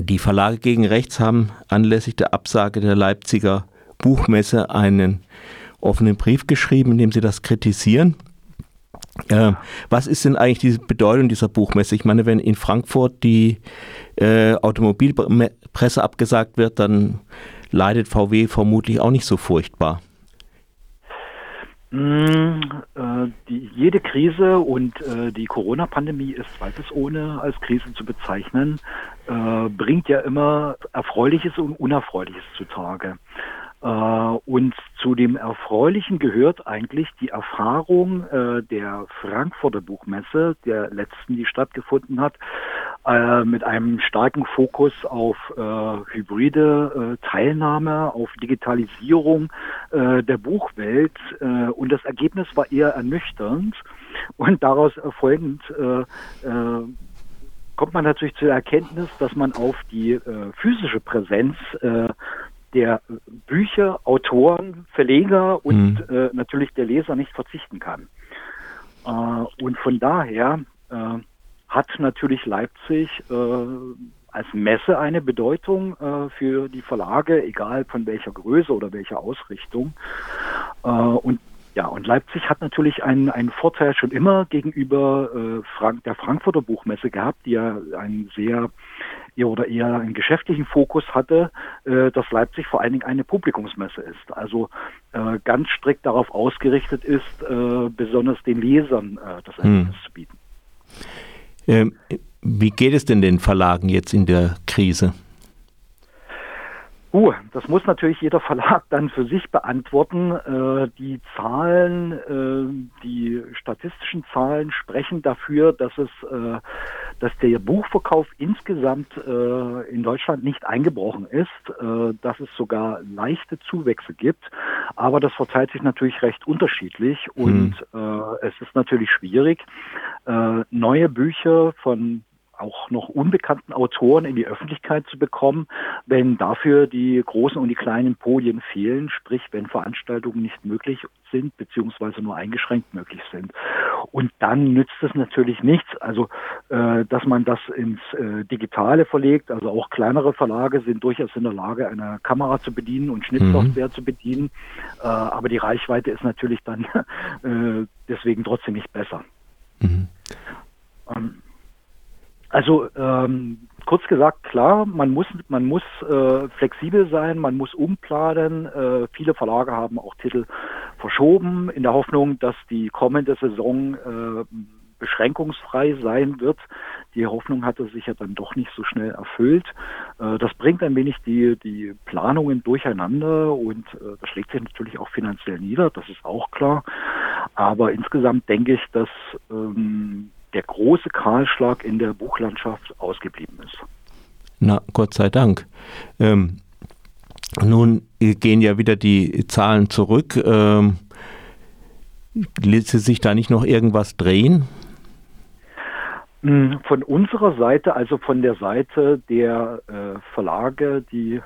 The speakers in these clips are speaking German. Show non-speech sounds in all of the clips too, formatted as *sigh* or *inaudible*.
Die Verlage gegen Rechts haben anlässlich der Absage der Leipziger Buchmesse einen offenen Brief geschrieben, in dem sie das kritisieren. Äh, was ist denn eigentlich die Bedeutung dieser Buchmesse? Ich meine, wenn in Frankfurt die äh, Automobilpresse abgesagt wird, dann leidet VW vermutlich auch nicht so furchtbar. Mm, äh, die, jede Krise und äh, die Corona-Pandemie ist zweifelsohne als Krise zu bezeichnen, äh, bringt ja immer Erfreuliches und Unerfreuliches zutage. Äh, und zu dem Erfreulichen gehört eigentlich die Erfahrung äh, der Frankfurter Buchmesse, der letzten, die stattgefunden hat, äh, mit einem starken Fokus auf hybride Teilnahme, auf Digitalisierung der Buchwelt. und das Ergebnis war eher ernüchternd. Und daraus folgend kommt man natürlich zur Erkenntnis, dass man auf die äh, physische Präsenz äh, der Bücher, Autoren, Verleger und mhm. äh, natürlich der Leser nicht verzichten kann. Äh, und von daher äh, hat natürlich Leipzig äh, als Messe eine Bedeutung äh, für die Verlage, egal von welcher Größe oder welcher Ausrichtung. Äh, und ja, und Leipzig hat natürlich einen, einen Vorteil schon immer gegenüber äh, Frank der Frankfurter Buchmesse gehabt, die ja einen sehr oder eher einen geschäftlichen Fokus hatte, äh, dass Leipzig vor allen Dingen eine Publikumsmesse ist. Also äh, ganz strikt darauf ausgerichtet ist, äh, besonders den Lesern äh, das hm. Erlebnis hm. zu bieten. Ähm, wie geht es denn den Verlagen jetzt in der Krise? Uh, das muss natürlich jeder Verlag dann für sich beantworten. Äh, die Zahlen, äh, die statistischen Zahlen sprechen dafür, dass es, äh, dass der Buchverkauf insgesamt äh, in Deutschland nicht eingebrochen ist, äh, dass es sogar leichte Zuwächse gibt. Aber das verteilt sich natürlich recht unterschiedlich und hm. es ist natürlich schwierig, neue Bücher von auch noch unbekannten Autoren in die Öffentlichkeit zu bekommen, wenn dafür die großen und die kleinen Podien fehlen, sprich wenn Veranstaltungen nicht möglich sind beziehungsweise nur eingeschränkt möglich sind. Und dann nützt es natürlich nichts, also äh, dass man das ins äh, Digitale verlegt, also auch kleinere Verlage sind durchaus in der Lage, eine Kamera zu bedienen und Schnittsoftware mhm. zu bedienen, äh, aber die Reichweite ist natürlich dann *laughs* äh, deswegen trotzdem nicht besser. Mhm. Ähm, also ähm, kurz gesagt, klar, man muss, man muss äh, flexibel sein, man muss umplanen. Äh, viele Verlage haben auch Titel verschoben in der Hoffnung, dass die kommende Saison äh, beschränkungsfrei sein wird. Die Hoffnung hatte sich ja dann doch nicht so schnell erfüllt. Äh, das bringt ein wenig die, die Planungen durcheinander und äh, das schlägt sich natürlich auch finanziell nieder, das ist auch klar. Aber insgesamt denke ich, dass ähm, der große Kahlschlag in der Buchlandschaft ausgeblieben ist. Na, Gott sei Dank. Ähm, nun gehen ja wieder die Zahlen zurück. Ähm, ließe sich da nicht noch irgendwas drehen? Hm, von unserer Seite, also von der Seite der äh, Verlage, die äh,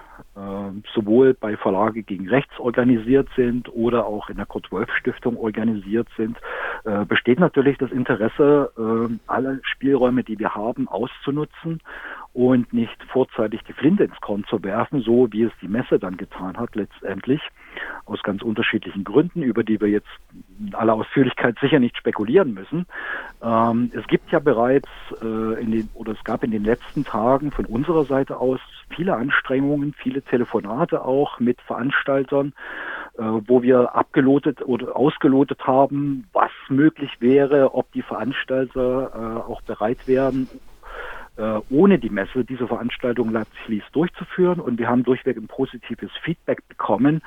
sowohl bei Verlage gegen Rechts organisiert sind oder auch in der Kurt-Wolf-Stiftung organisiert sind, äh, besteht natürlich das Interesse, äh, alle Spielräume, die wir haben, auszunutzen und nicht vorzeitig die Flinte ins Korn zu werfen, so wie es die Messe dann getan hat letztendlich, aus ganz unterschiedlichen Gründen, über die wir jetzt in aller Ausführlichkeit sicher nicht spekulieren müssen. Ähm, es gibt ja bereits äh, in den, oder es gab in den letzten Tagen von unserer Seite aus viele Anstrengungen, viele Telefonate auch mit Veranstaltern, äh, wo wir abgelotet oder ausgelotet haben, was möglich wäre, ob die Veranstalter äh, auch bereit wären, ohne die Messe diese Veranstaltung Leipzig durchzuführen. Und wir haben durchweg ein positives Feedback bekommen.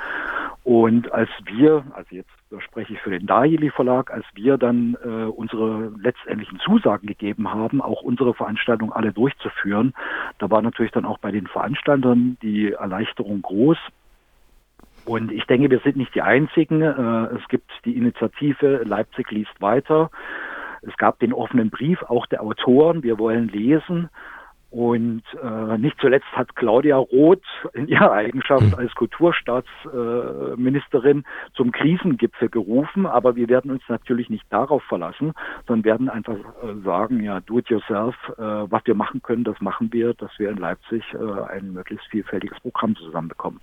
Und als wir, also jetzt spreche ich für den Dajeli Verlag, als wir dann äh, unsere letztendlichen Zusagen gegeben haben, auch unsere Veranstaltung alle durchzuführen, da war natürlich dann auch bei den Veranstaltern die Erleichterung groß. Und ich denke, wir sind nicht die Einzigen. Äh, es gibt die Initiative Leipzig liest weiter. Es gab den offenen Brief auch der Autoren, wir wollen lesen. Und äh, nicht zuletzt hat Claudia Roth in ihrer Eigenschaft hm. als Kulturstaatsministerin äh, zum Krisengipfel gerufen. Aber wir werden uns natürlich nicht darauf verlassen, sondern werden einfach äh, sagen, ja, do it yourself, äh, was wir machen können, das machen wir, dass wir in Leipzig äh, ein möglichst vielfältiges Programm zusammenbekommen.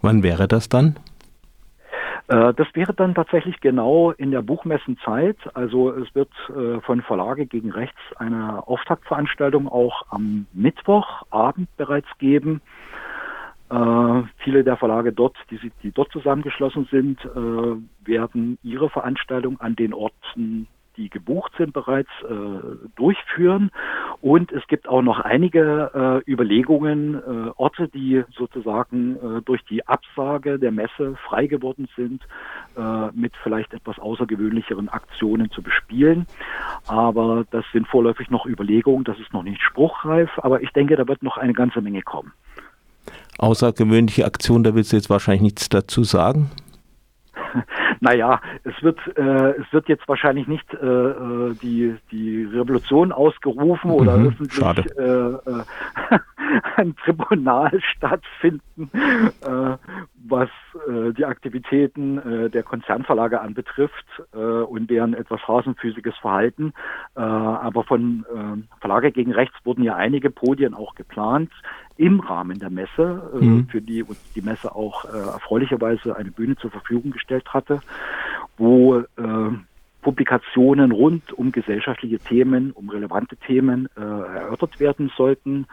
Wann wäre das dann? Äh, das wäre dann tatsächlich genau in der Buchmessenzeit. Also es wird äh, von Verlage gegen Rechts eine Auftaktveranstaltung auch am Mittwochabend bereits geben. Äh, viele der Verlage dort, die, die dort zusammengeschlossen sind, werden ihre Veranstaltung an den Orten die gebucht sind, bereits äh, durchführen. Und es gibt auch noch einige äh, Überlegungen, äh, Orte, die sozusagen äh, durch die Absage der Messe frei geworden sind, äh, mit vielleicht etwas außergewöhnlicheren Aktionen zu bespielen. Aber das sind vorläufig noch Überlegungen, das ist noch nicht spruchreif, aber ich denke, da wird noch eine ganze Menge kommen. Außergewöhnliche Aktion, da willst du jetzt wahrscheinlich nichts dazu sagen? Naja, es wird, äh, es wird jetzt wahrscheinlich nicht äh, äh die, die Revolution ausgerufen mhm, oder öffentlich äh, äh, *laughs* ein Tribunal stattfinden, äh, was äh, die Aktivitäten äh, der Konzernverlage anbetrifft äh, und deren etwas hasenfüßiges Verhalten. Äh, aber von äh, Verlage gegen Rechts wurden ja einige Podien auch geplant im Rahmen der Messe, äh, mhm. für die uns die Messe auch äh, erfreulicherweise eine Bühne zur Verfügung gestellt hatte, wo äh, Publikationen rund um gesellschaftliche Themen, um relevante Themen erörtert werden sollten.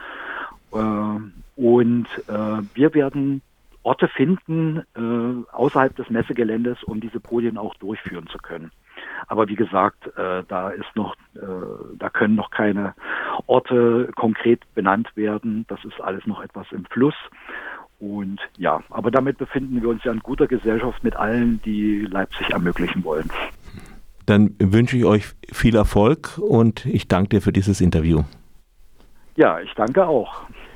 Äh, und äh, wir werden Orte finden äh, außerhalb des Messegeländes, um diese Podien auch durchführen zu können. Aber wie gesagt, äh, da ist noch, äh, da können noch keine Orte konkret benannt werden. Das ist alles noch etwas im Fluss. Und ja, aber damit befinden wir uns ja in guter Gesellschaft mit allen, die Leipzig ermöglichen wollen. Dann wünsche ich euch viel Erfolg und ich danke dir für dieses Interview. Ja, ich danke auch.